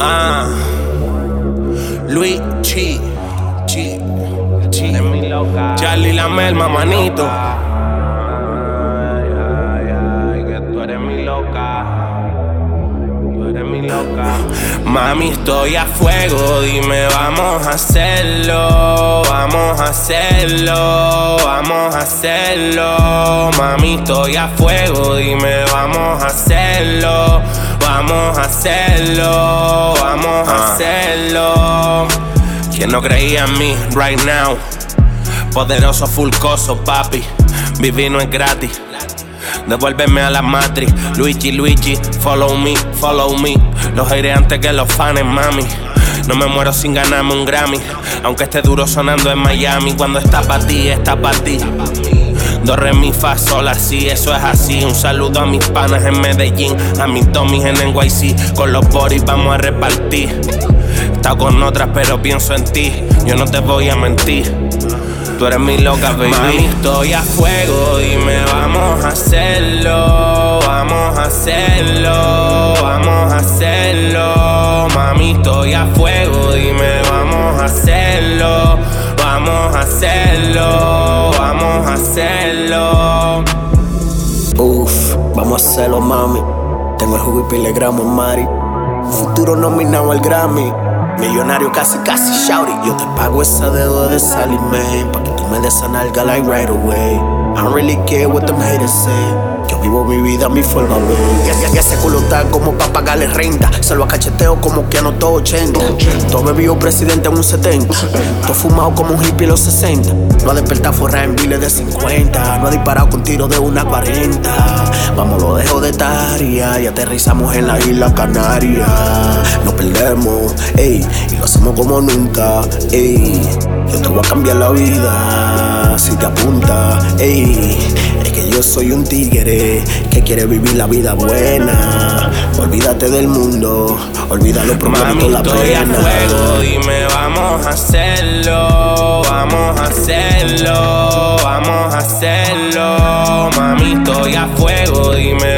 Ah, Luis Chi, Chi, Chi. Charlie la melma, manito. Que tú eres mi loca. Tú eres mi loca. Mami, estoy a fuego, dime, vamos a hacerlo, vamos a hacerlo, vamos a hacerlo. Mami, estoy a fuego, dime, vamos a hacerlo, vamos a hacerlo, vamos a hacerlo. ¿Quién no creía en mí right now? Poderoso fulcoso, papi, vivir no es gratis. Devuélveme a la matriz, Luigi, Luigi, follow me, follow me. Los aire antes que los fans, mami. No me muero sin ganarme un Grammy, aunque esté duro sonando en Miami. Cuando está para ti, está para ti. Do, re, mi, fa, sol, así, eso es así. Un saludo a mis panas en Medellín, a mis tomis en NYC. Con los boris vamos a repartir. Estado con otras, pero pienso en ti. Yo no te voy a mentir. Tú eres mi loca, baby. Mami, estoy a fuego, dime, vamos a hacerlo, vamos a hacerlo, vamos a hacerlo. Mami, estoy a fuego, dime, hacerlo. Uf, vamos a hacerlo, mami. Tengo el jugo y pile gramos, Mari. Futuro nominado al Grammy. Millonario casi, casi, shout it. Yo te pago esa deuda de salirme. Pa' que tú me des nalga like right away. I don't really care what them haters say. Yo vivo mi vida a mi forma, ya, ya ese culo está como pa' pagarle renta. Se lo cacheteo como que anotó 80. Todo bebido presidente en un 70. Todo fumado como un hippie en los 60. No ha despertado forrado en biles de 50. No ha disparado con tiro de una 40. Vamos, lo dejo de taria y aterrizamos en la isla Canaria. No perdemos, ey, y lo hacemos como nunca, ey. Yo te a cambiar la vida si te apunta, ey. Es que yo soy un tigre que quiere vivir la vida buena. Olvídate del mundo, olvídalo, Mami, prometo la estoy a fuego, dime, vamos a hacerlo, vamos a hacerlo, vamos a hacerlo. Mami, estoy a fuego, dime,